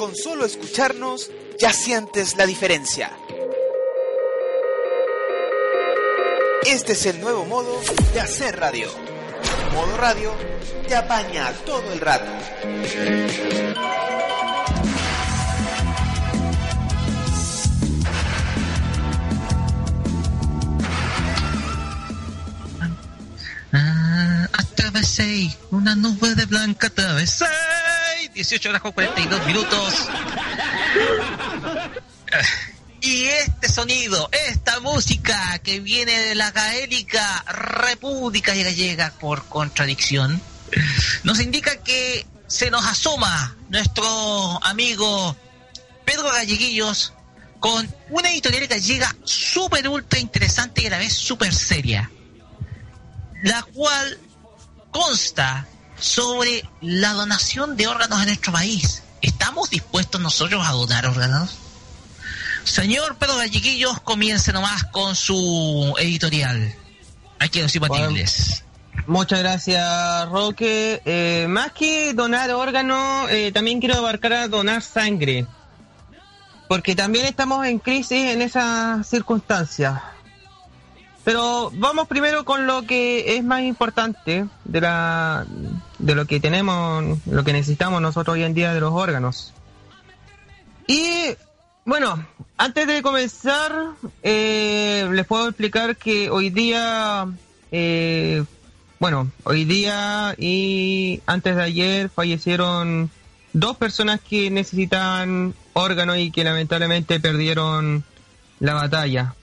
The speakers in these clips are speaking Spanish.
Con solo escucharnos ya sientes la diferencia. Este es el nuevo modo de hacer radio. Modo radio te apaña todo el rato. Ah, atravesé una nube de blanca, atravesé 18 horas con 42 minutos. Y este sonido, esta música que viene de la gaélica República Gallega por contradicción, nos indica que se nos asoma nuestro amigo Pedro Galleguillos con una editorial gallega súper ultra interesante y a la vez súper seria, la cual consta sobre la donación de órganos en nuestro país. ¿Estamos dispuestos nosotros a donar órganos? Señor Pedro Galleguillos, comience nomás con su editorial. Aquí los impatibles. muchas gracias, Roque. Eh, más que donar órganos, eh, también quiero abarcar a donar sangre. Porque también estamos en crisis en esas circunstancias. Pero vamos primero con lo que es más importante de la de lo que tenemos, lo que necesitamos nosotros hoy en día de los órganos. Y bueno, antes de comenzar, eh, les puedo explicar que hoy día, eh, bueno, hoy día y antes de ayer fallecieron dos personas que necesitaban órganos y que lamentablemente perdieron la batalla.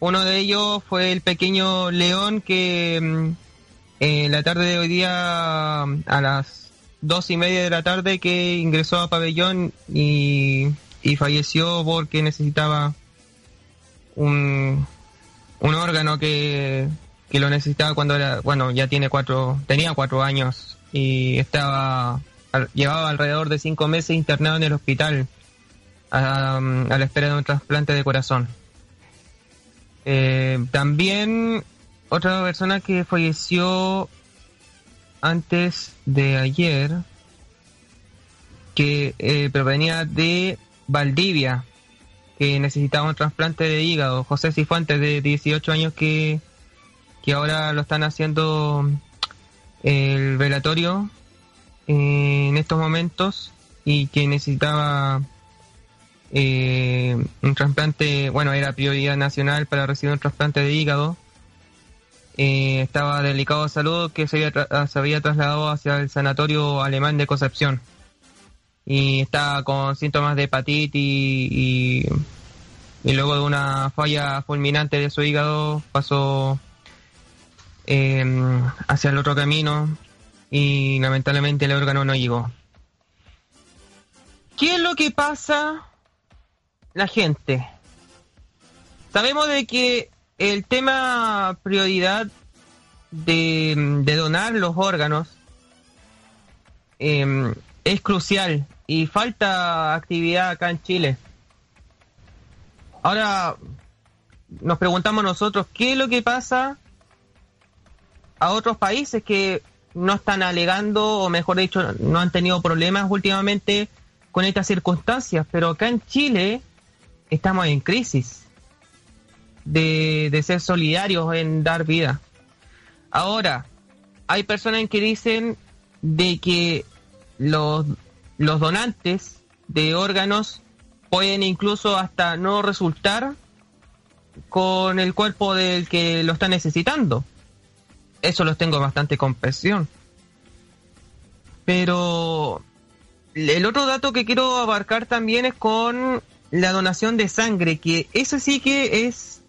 Uno de ellos fue el pequeño León que en la tarde de hoy día a las dos y media de la tarde que ingresó a pabellón y, falleció porque necesitaba un, un órgano que, que lo necesitaba cuando era, bueno, ya tiene cuatro, tenía cuatro años y estaba, llevaba alrededor de cinco meses internado en el hospital a, a la espera de un trasplante de corazón. Eh, también otra persona que falleció antes de ayer, que eh, provenía de Valdivia, que necesitaba un trasplante de hígado. José Cifuentes, de 18 años, que, que ahora lo están haciendo el velatorio en estos momentos y que necesitaba eh, un trasplante, bueno, era prioridad nacional para recibir un trasplante de hígado. Eh, estaba delicado de salud que se había, se había trasladado hacia el sanatorio alemán de Concepción. Y estaba con síntomas de hepatitis y, luego de una falla fulminante de su hígado pasó eh, hacia el otro camino y lamentablemente el órgano no llegó. ¿Qué es lo que pasa la gente. Sabemos de que el tema prioridad de, donar los órganos em, es crucial y falta actividad acá en Chile. Ahora nos preguntamos nosotros qué es lo que pasa a otros países que no están alegando o mejor dicho no han tenido problemas últimamente con estas circunstancias, pero acá en Chile estamos en crisis de, ser solidarios en dar vida. Ahora, hay personas que dicen de que los, los donantes de órganos pueden incluso hasta no resultar con el cuerpo del que lo está necesitando. Eso los tengo bastante comprensión. Pero el otro dato que quiero abarcar también es con la donación de sangre, que eso sí que es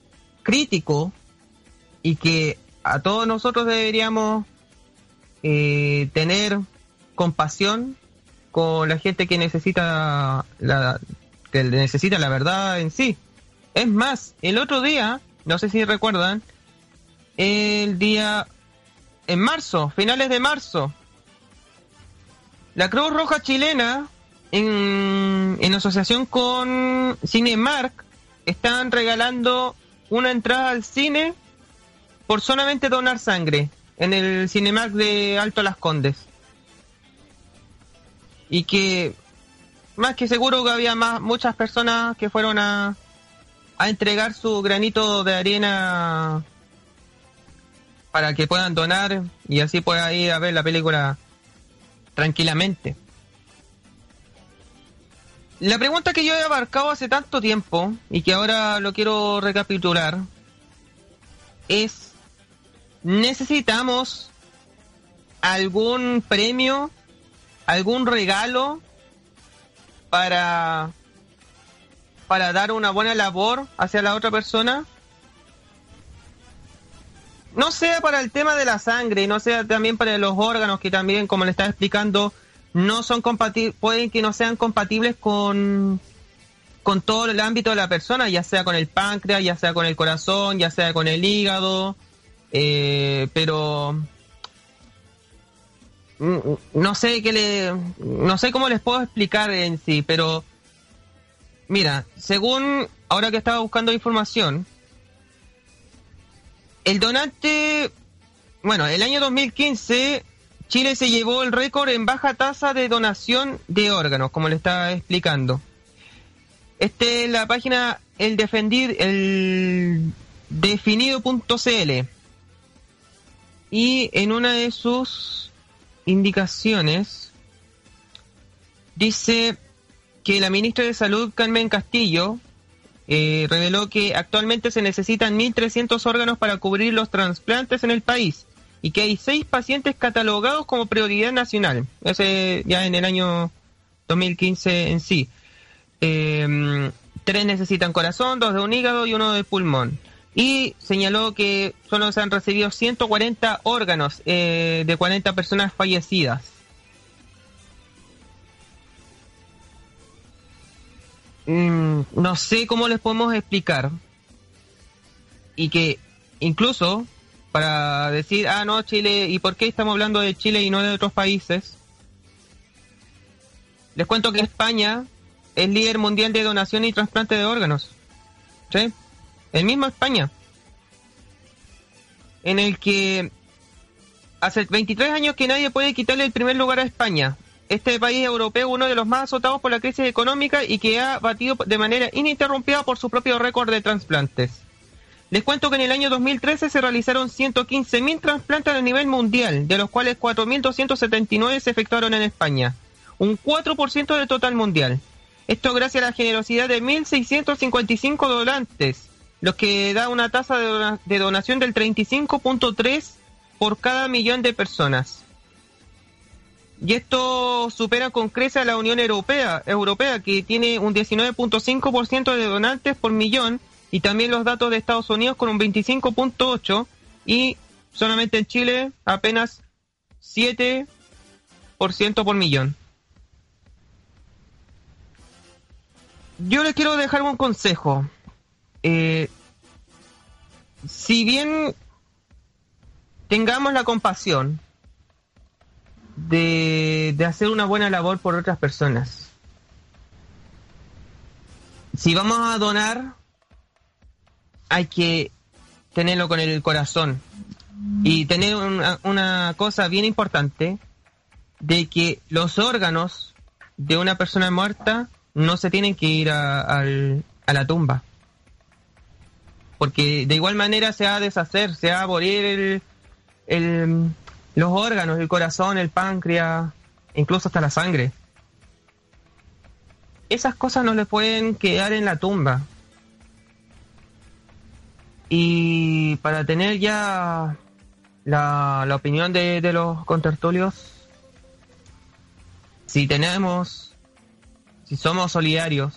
crítico y que a todos nosotros deberíamos eh, tener compasión con la gente que necesita la que necesita la verdad en sí. Es más, el otro día, no sé si recuerdan, el día en marzo, finales de marzo, la Cruz Roja chilena en, asociación con Cinemark están regalando una entrada al cine por solamente donar sangre en el Cinemark de Alto Las Condes. Y que más que seguro que había más, muchas personas que fueron a, a entregar su granito de arena para que puedan donar y así pueda ir a ver la película tranquilamente. La pregunta que yo he abarcado hace tanto tiempo y que ahora lo quiero recapitular es, ¿necesitamos algún premio, algún regalo para, para dar una buena labor hacia la otra persona? No sea para el tema de la sangre, no sea también para los órganos que también, como le estaba explicando, no son compatibles, pueden que no sean compatibles con, con todo el ámbito de la persona, ya sea con el páncreas, ya sea con el corazón, ya sea con el hígado, eh, pero mm, no sé qué le, no sé cómo les puedo explicar en sí, pero mira, según ahora que estaba buscando información, el donante, bueno, el año 2015 Chile se llevó el récord en baja tasa de donación de órganos, como le estaba explicando. Este es la página el defendir el definido.cl y en una de sus indicaciones dice que la ministra de Salud Carmen Castillo eh, reveló que actualmente se necesitan 1.300 órganos para cubrir los trasplantes en el país y que hay seis pacientes catalogados como prioridad nacional. Ese ya en el año 2015 en sí. Eh, tres necesitan corazón, dos de un hígado y uno de pulmón. Y señaló que solo se han recibido 140 órganos eh, de 40 personas fallecidas. Mm, no sé cómo les podemos explicar. Y que incluso para decir, ah, no, Chile, ¿y por qué estamos hablando de Chile y no de otros países? Les cuento que España es líder mundial de donación y trasplante de órganos. ¿Sí? El mismo España. En el que hace 23 años que nadie puede quitarle el primer lugar a España. Este país europeo, uno de los más azotados por la crisis económica y que ha batido de manera ininterrumpida por su propio récord de trasplantes. Les cuento que en el año 2013 se realizaron 115.000 trasplantes a nivel mundial, de los cuales 4.279 se efectuaron en España, un 4% del total mundial. Esto gracias a la generosidad de 1.655 donantes, lo que da una tasa de, donación del 35.3 por cada millón de personas. Y esto supera con creces a la Unión Europea, Europea que tiene un 19.5% de donantes por millón y también los datos de Estados Unidos con un 25.8 y solamente en Chile apenas 7% por millón. Yo les quiero dejar un consejo. Eh, si bien tengamos la compasión de, de hacer una buena labor por otras personas, si vamos a donar hay que tenerlo con el corazón y tener una, cosa bien importante de que los órganos de una persona muerta no se tienen que ir a, la tumba. Porque de igual manera se va a deshacer, se va a morir el, los órganos, el corazón, el páncreas, incluso hasta la sangre. Esas cosas no le pueden quedar en la tumba. Y para tener ya la, opinión de, de los contertulios, si tenemos, si somos solidarios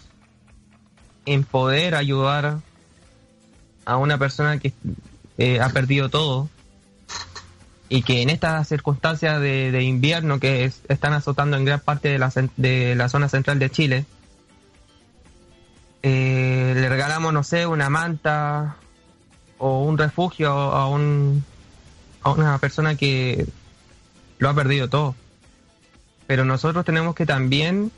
en poder ayudar a una persona que eh, ha perdido todo y que en estas circunstancias de, invierno que están azotando en gran parte de la, de la zona central de Chile, eh, le regalamos, no sé, una manta, o un refugio a, un, a una persona que lo ha perdido todo. Pero nosotros tenemos que también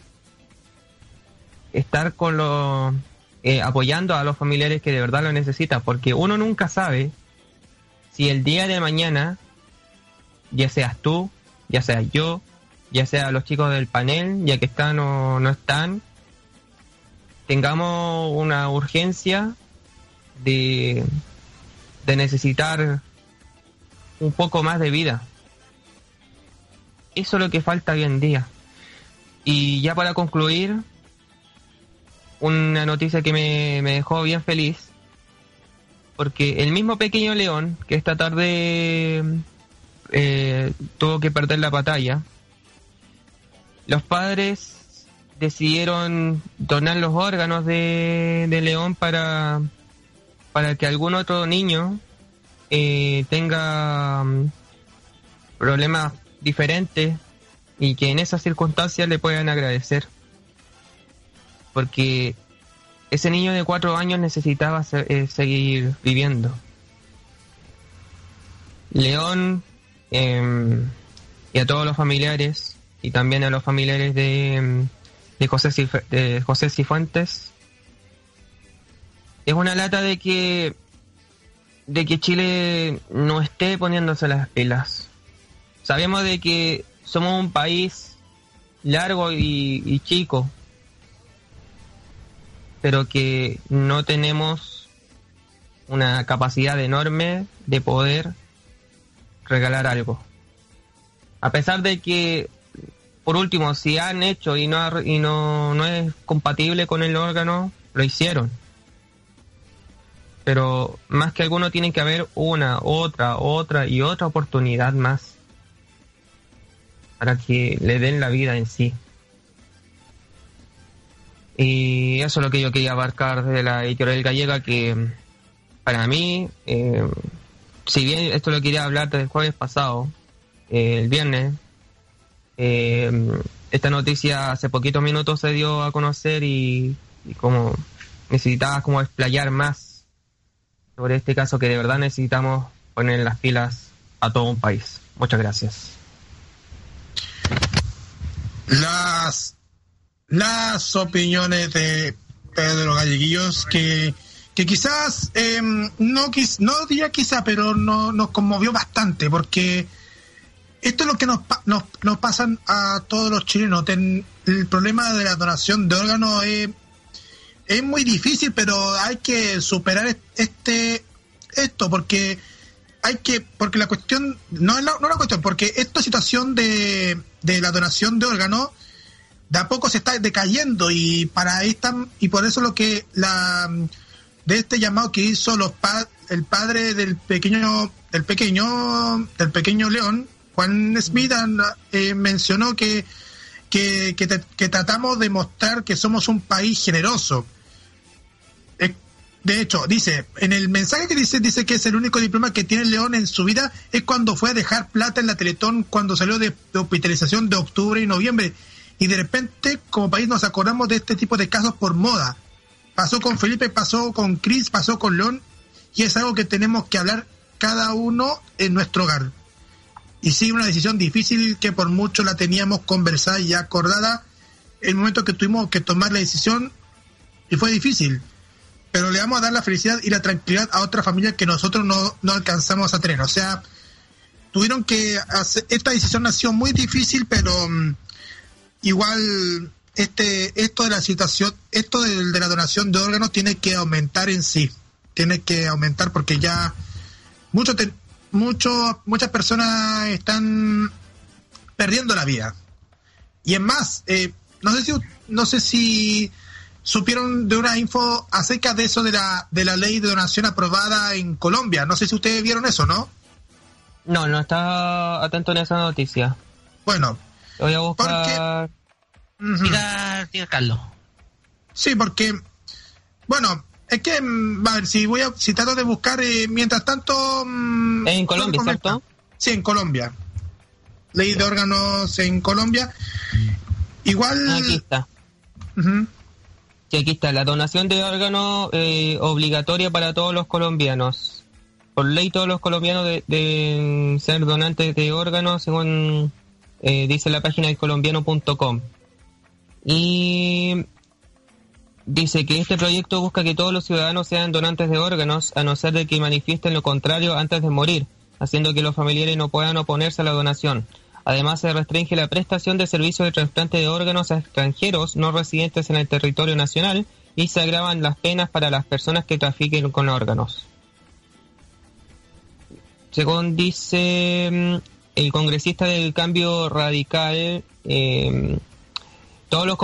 estar con los eh, apoyando a los familiares que de verdad lo necesitan, porque uno nunca sabe si el día de mañana, ya seas tú, ya sea yo, ya sea los chicos del panel, ya que están o no están, tengamos una urgencia de, de necesitar un poco más de vida. Eso es lo que falta hoy en día. Y ya para concluir, una noticia que me, me dejó bien feliz, porque el mismo pequeño león que esta tarde eh, tuvo que perder la batalla, los padres decidieron donar los órganos de, León para, para que algún otro niño eh, tenga mm, problemas diferentes y que en esas circunstancias le puedan agradecer. Porque ese niño de cuatro años necesitaba eh, seguir viviendo. León em, y a todos los familiares y también a los familiares de, de, José, de José Cifuentes. Es una lata de que de que Chile no esté poniéndose las pilas. Sabemos de que somos un país largo y, chico, pero que no tenemos una capacidad enorme de poder regalar algo. A pesar de que, por último, si han hecho y no, y no, no es compatible con el órgano, lo hicieron pero más que alguno tiene que haber una, otra, otra y otra oportunidad más para que le den la vida en sí. Y eso es lo que yo quería abarcar de la editorial gallega, que para mí, eh, si bien esto lo quería hablar desde el jueves pasado, el viernes, eh, esta noticia hace poquitos minutos se dio a conocer y, y como necesitaba como explayar más sobre este caso que de verdad necesitamos poner en las pilas a todo un país. Muchas gracias. Las, las opiniones de Pedro Galleguillos que, que quizás, em, no, no diría quizá, pero no, nos conmovió bastante porque esto es lo que nos, nos, nos pasan a todos los chilenos. el problema de la donación de órganos es es muy difícil, pero hay que superar este esto porque hay que porque la cuestión no es la, no la cuestión porque esta situación de, de la donación de órganos de a poco se está decayendo y para esta y por eso lo que la de este llamado que hizo los el padre del pequeño del pequeño del pequeño león Juan Smith eh, mencionó que que, que tratamos de mostrar que somos un país generoso de hecho, dice, en el mensaje que dice, dice que es el único diploma que tiene León en su vida es cuando fue a dejar plata en la Teletón cuando salió de, hospitalización de octubre y noviembre. Y de repente, como país, nos acordamos de este tipo de casos por moda. Pasó con Felipe, pasó con Cris, pasó con León, y es algo que tenemos que hablar cada uno en nuestro hogar. Y sí, una decisión difícil que por mucho la teníamos conversada y acordada. El momento que tuvimos que tomar la decisión, y fue difícil pero le vamos a dar la felicidad y la tranquilidad a otra familia que nosotros no, no alcanzamos a tener. O sea, tuvieron que esta decisión nació muy difícil, pero mm, igual este esto de la situación, esto de, la donación de órganos tiene que aumentar en sí, tiene que aumentar porque ya mucho mucho, muchas personas están perdiendo la vida. Y es más, eh, no sé si no sé si supieron de una info acerca de eso de la, de la ley de donación aprobada en Colombia. No sé si ustedes vieron eso, ¿no? No, no estaba atento en esa noticia. Bueno. Voy a buscar... Porque... Carlos. Sí, porque... Bueno, es que, mm, a ver, si voy a, si trato de buscar, eh, mientras tanto... Mm, en Colombia, ¿cierto? Sí, en Colombia. Ley de órganos en Colombia. Igual... Aquí está que aquí está, la donación de órganos eh, obligatoria para todos los colombianos. Por ley todos los colombianos deben ser donantes de órganos, según eh, dice la página de colombiano.com. Y dice que este proyecto busca que todos los ciudadanos sean donantes de órganos, a no ser de que manifiesten lo contrario antes de morir, haciendo que los familiares no puedan oponerse a la donación. Además, se restringe la prestación de servicios de trasplante de órganos a extranjeros no residentes en el territorio nacional y se agravan las penas para las personas que trafiquen con órganos. Según dice mm, el congresista del cambio radical, eh, todos los,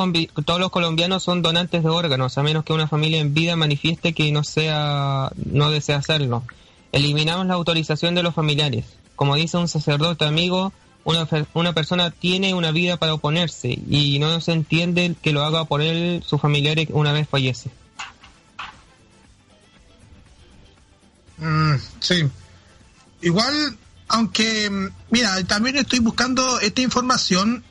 todos los colombianos son donantes de órganos, a menos que una familia en vida manifieste que no, sea, no desea hacerlo. Eliminamos la autorización de los familiares. Como dice un sacerdote amigo, una, una persona tiene una vida para oponerse y no se entiende que lo haga por él su familiar una vez fallece. Mm, sí. Igual, aunque, mira, también estoy buscando esta información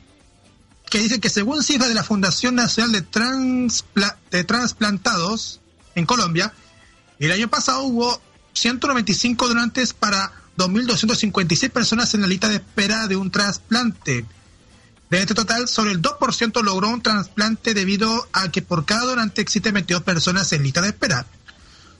que dice que según cifras de la Fundación Nacional de, Transpla de Transplantados en Colombia, el año pasado hubo 195 donantes para 2.256 personas en la lista de espera de un trasplante. De este total, solo el 2% logró un trasplante debido a que por cada donante existen 22 personas en lista de espera.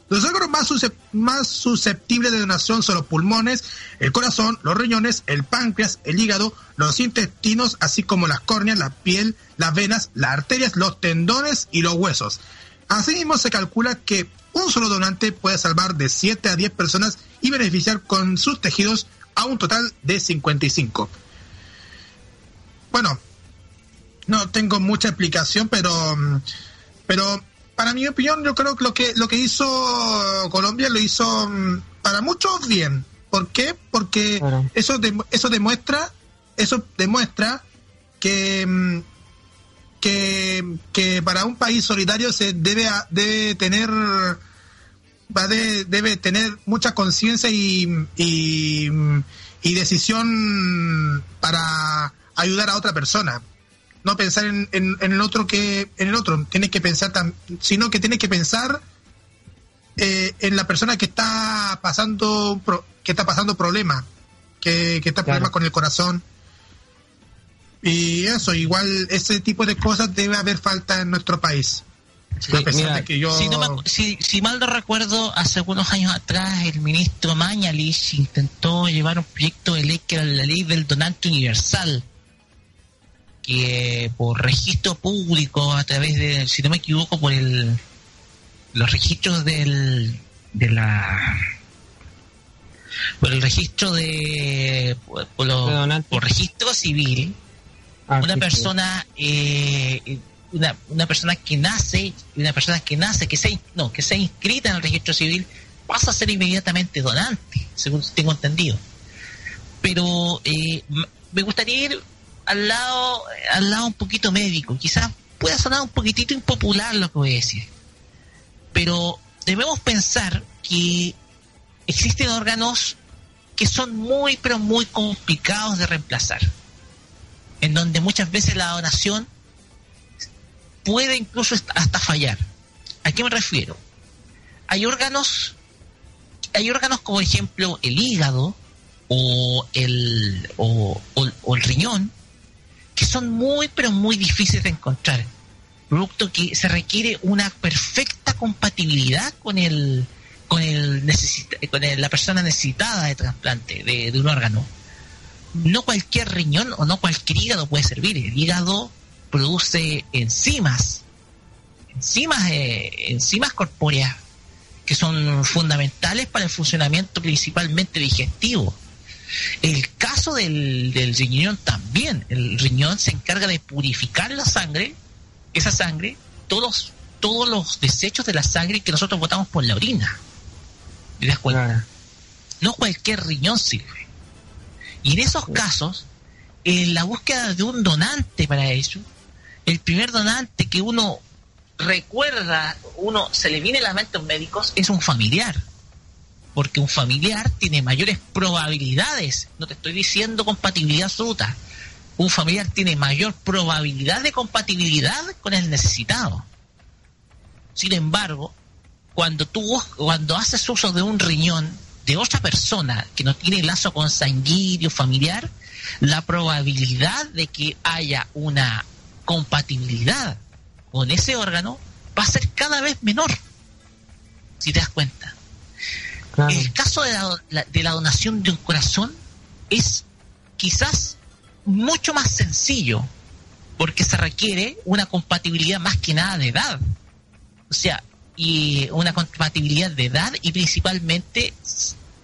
Los órganos más, más susceptibles de donación son los pulmones, el corazón, los riñones, el páncreas, el hígado, los intestinos, así como las córneas, la piel, las venas, las arterias, los tendones y los huesos. Asimismo, se calcula que un solo donante puede salvar de 7 a 10 personas y beneficiar con sus tejidos a un total de 55. Bueno, no tengo mucha explicación, pero, pero para mi opinión, yo creo que lo que lo que hizo Colombia lo hizo mm, para muchos bien. ¿Por qué? Porque eso eso demuestra eso demuestra que, mm, que que para un país solidario se debe debe tener debe tener mucha conciencia y, y, y decisión para ayudar a otra persona. No pensar en, en, el otro que en el otro. Tienes que pensar sino que tienes que pensar eh, en la persona que está pasando que está pasando problemas que, que está problemas con el corazón y eso igual ese tipo de cosas debe haber falta en nuestro país. Si, si, mal no recuerdo, hace algunos años atrás el ministro Mañalich intentó llevar un proyecto de ley que era la ley del donante universal, que por registro público a través de, si no me equivoco, por el los registros del de la por el registro de por, registro civil ah, una persona eh, una, una persona que nace una persona que nace que se no que sea inscrita en el registro civil pasa a ser inmediatamente donante según tengo entendido pero eh, me gustaría ir al lado, al lado un poquito médico. Quizás pueda sonar un poquitito impopular lo que voy a decir. Pero debemos pensar que existen órganos que son muy, pero muy complicados de reemplazar. En donde muchas veces la donación puede incluso hasta fallar. ¿A qué me refiero? Hay órganos, hay órganos como ejemplo el hígado o el, o el riñón, que son muy, pero muy difíciles de encontrar. Producto que se requiere una perfecta compatibilidad con el con el, con la persona necesitada de trasplante de, un órgano. No cualquier riñón o no cualquier hígado puede servir. El hígado produce enzimas, enzimas, eh, enzimas corpóreas que son fundamentales para el funcionamiento principalmente digestivo el caso del, riñón también. El riñón se encarga de purificar la sangre, esa sangre, todos, todos los desechos de la sangre que nosotros botamos por la orina. ¿Te das cuenta? No cualquier riñón sirve. Y en esos casos, en la búsqueda de un donante para eso, el primer donante que uno recuerda, uno se le viene a la mente a los médicos, es un familiar porque un familiar tiene mayores probabilidades, no te estoy diciendo compatibilidad absoluta, un familiar tiene mayor probabilidad de compatibilidad con el necesitado. Sin embargo, cuando tú cuando haces uso de un riñón de otra persona que no tiene lazo consanguíneo familiar, la probabilidad de que haya una compatibilidad con ese órgano va a ser cada vez menor. Si te das cuenta. El caso de la, de la donación de un corazón es quizás mucho más sencillo, porque se requiere una compatibilidad más que nada de edad. O sea, y una compatibilidad de edad y principalmente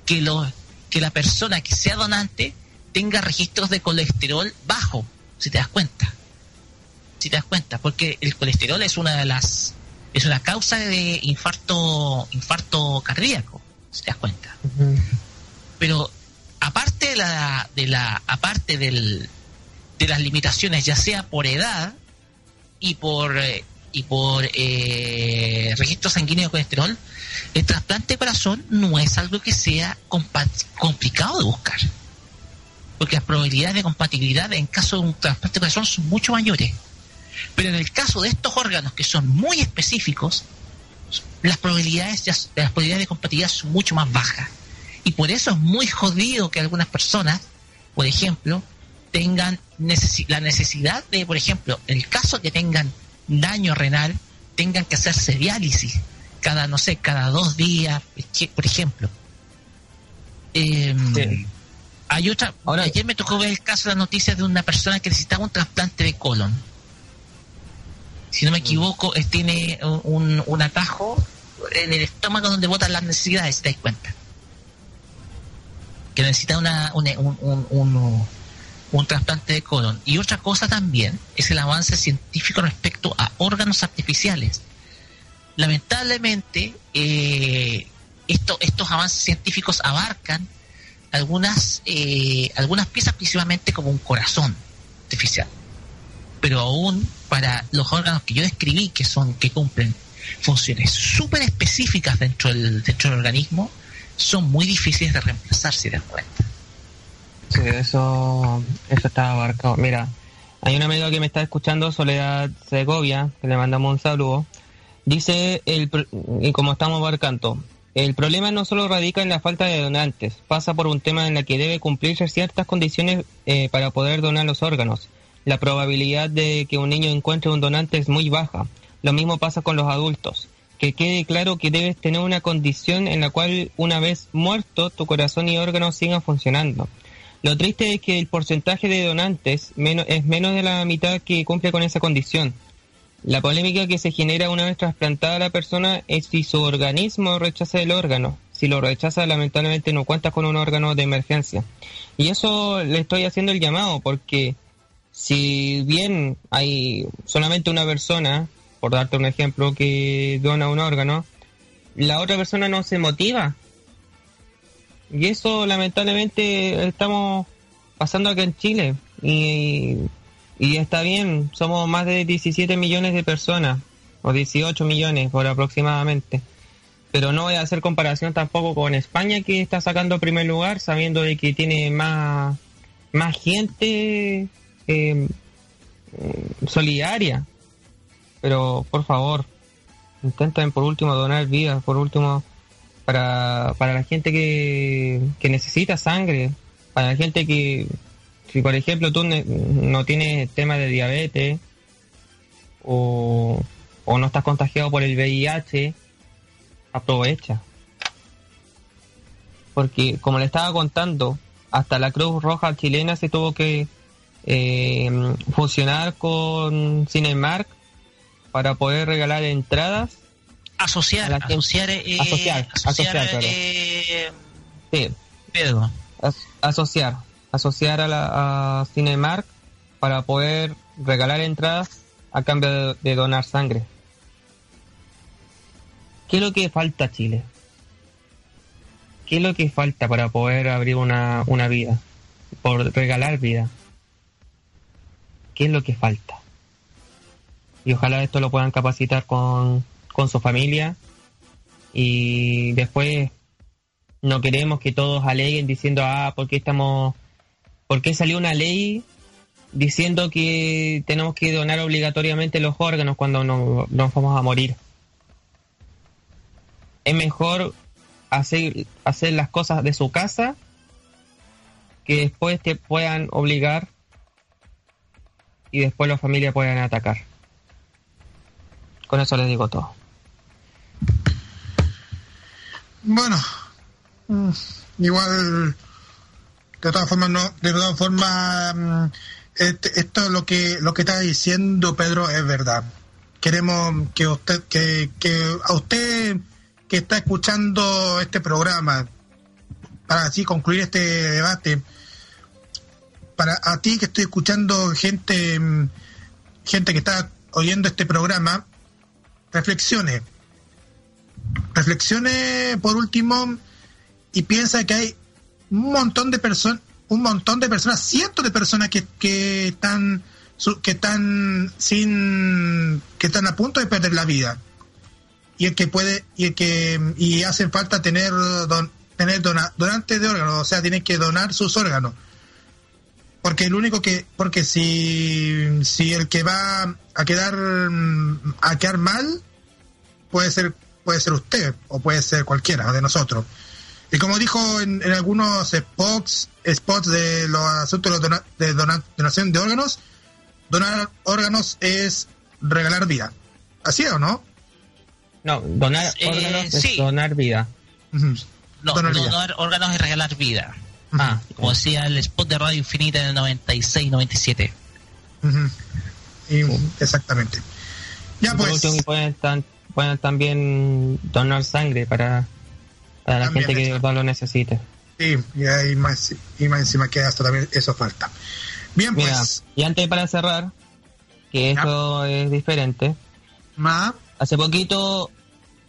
que, lo, que la persona que sea donante tenga registros de colesterol bajo, si te das cuenta. Si te das cuenta, porque el colesterol es una de las es una causa de infarto infarto cardíaco, si te das cuenta. Pero aparte de la de la aparte del, de las limitaciones ya sea por edad y por eh, y por eh, registro sanguíneo de colesterol, el trasplante de corazón no es algo que sea complicado de buscar. Porque las probabilidades de compatibilidad en caso de un trasplante de corazón son mucho mayores. Pero en el caso de estos órganos que son muy específicos, las probabilidades, las probabilidades de compatibilidad son mucho más bajas. Y por eso es muy jodido que algunas personas, por ejemplo, tengan la necesidad de, por ejemplo, en el caso que tengan daño renal tengan que hacerse diálisis cada, no sé, cada dos días, por ejemplo. Em, hay otra. Ahora, ayer me tocó ver el caso de la noticia de una persona que necesitaba un trasplante de colon. Si no me equivoco, él tiene un, un atajo en el estómago donde botan las necesidades, si te das cuenta. Que necesita una, un, un un trasplante de colon. Y otra cosa también es el avance científico respecto a órganos artificiales. Lamentablemente, eh, estos avances científicos abarcan algunas, eh, algunas piezas principalmente como un corazón artificial. Pero aún para los órganos que yo describí, que son, que cumplen funciones súper específicas dentro del, dentro del organismo, son muy difíciles de reemplazar, si te cuenta. Sí, eso, eso está abarcado. Mira, hay una amiga que me está escuchando, Soledad Segovia, que le mandamos un saludo. Dice, el, y como estamos abarcando, el problema no solo radica en la falta de donantes, pasa por un tema en el que debe cumplirse ciertas condiciones eh, para poder donar los órganos. La probabilidad de que un niño encuentre un donante es muy baja. Lo mismo pasa con los adultos. Que quede claro que debes tener una condición en la cual una vez muerto tu corazón y órganos sigan funcionando. Lo triste es que el porcentaje de donantes es menos de la mitad que cumple con esa condición. La polémica que se genera una vez trasplantada la persona es si su organismo rechaza el órgano. Si lo rechaza, lamentablemente no cuenta con un órgano de emergencia. Y eso le estoy haciendo el llamado porque si bien hay solamente una persona, por darte un ejemplo, que dona un órgano, la otra persona no se motiva y eso lamentablemente estamos pasando acá en Chile. Y, está bien, somos más de 17 millones de personas, o 18 millones por aproximadamente. Pero no voy a hacer comparación tampoco con España que está sacando primer lugar sabiendo de que tiene más, más gente eh, solidaria. Pero por favor, intenten por último donar vidas, por último para, para la gente que, necesita sangre, para la gente que, si por ejemplo tú no tienes tema de diabetes o, o no estás contagiado por el VIH, aprovecha. Porque como le estaba contando, hasta la Cruz Roja chilena se tuvo que eh, funcionar con Cinemark para poder regalar entradas asociar, asociar, eh, asociar, asociar, eh, sí. asociar, asociar a la a Cinemark para poder regalar entradas a cambio de, donar sangre. ¿Qué es lo que falta a Chile? ¿Qué es lo que falta para poder abrir una, una vida? Por regalar vida. ¿Qué es lo que falta? Y ojalá esto lo puedan capacitar con, con su familia y después no queremos que todos aleguen diciendo, ah, ¿por qué estamos, por qué salió una ley diciendo que tenemos que donar obligatoriamente los órganos cuando nos vamos a morir? Es mejor hacer, hacer las cosas de su casa que después te puedan obligar y después la familia puedan atacar. Con eso les digo todo. Bueno, mm, igual de todas formas no, de todas formas mm, este, esto lo que lo que está diciendo Pedro es verdad. Queremos que usted que, que a usted que está escuchando este programa para así concluir este debate para a ti que estoy escuchando gente mm, gente que está oyendo este programa reflexione reflexione por último y piensa que hay un montón de personas, un montón de personas, cientos de personas que, que están que están sin que están a punto de perder la vida. Y el que puede y el que y hacen falta tener tener donantes de órganos o sea tienen que donar sus órganos. Porque el único que porque si si el que va a quedar a quedar mal puede ser puede ser usted o puede ser cualquiera de nosotros y como dijo en, algunos spots, spots de los asuntos de, donación de órganos, donar órganos es regalar vida. ¿Así o no? No, donar eh, órganos es donar vida. No, donar, órganos es regalar vida. Ah, como decía el spot de Radio Infinita en el 96, 97. Exactamente. Ya pues. Pueden también donar sangre para para la gente que lo necesite. Sí, y, más, y más encima que hasta también eso falta. Bien, pues. y antes para cerrar, que esto es diferente. Hace poquito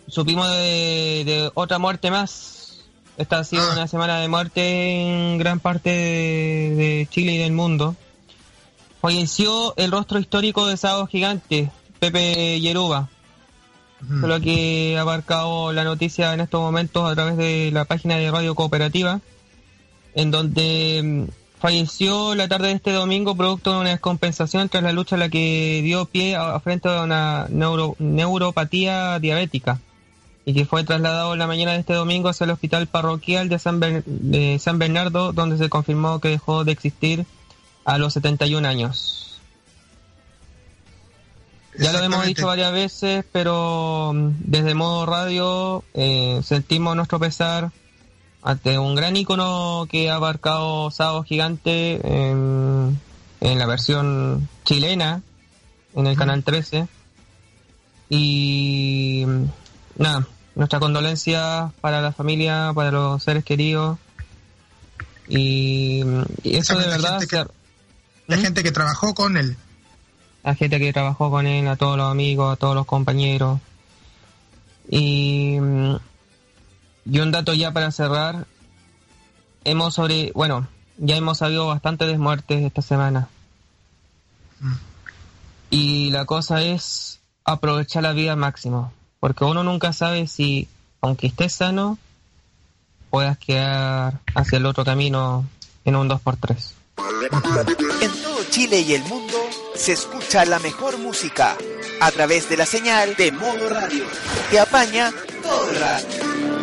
supimos de, otra muerte más. Esta ha sido ah. una semana de muerte en gran parte de, Chile y del mundo. Falleció el rostro histórico de Sábado Gigante, Pepe Yeruba, lo que ha abarcado la noticia en estos momentos a través de la página de Radio Cooperativa, en donde mm, falleció la tarde de este domingo producto de una descompensación tras la lucha a la que dio pie a, frente a una neuropatía diabética y que fue trasladado la mañana de este domingo hacia el hospital parroquial de San Bernardo, donde se confirmó que dejó de existir a los 71 años. Ya lo hemos dicho varias veces, pero mm, desde modo radio eh, sentimos nuestro pesar ante un gran icono que ha abarcado Sábado Gigante en, la versión chilena, en el canal 13. Y mm, nada, nuestra condolencia para la familia, para los seres queridos. Y, mm, eso de verdad... la gente que trabajó con él a gente que trabajó con él, a todos los amigos, a todos los compañeros. Y, mm, y un dato ya para cerrar, hemos sobre, bueno, ya hemos sabido bastante de muertes esta semana. Mm. Y la cosa es aprovechar la vida al máximo, porque uno nunca sabe si, aunque estés sano, puedas quedar hacia el otro camino en un 2x3. En todo Chile y el mundo se escucha la mejor música a través de la señal de modo radio que apaña todo el.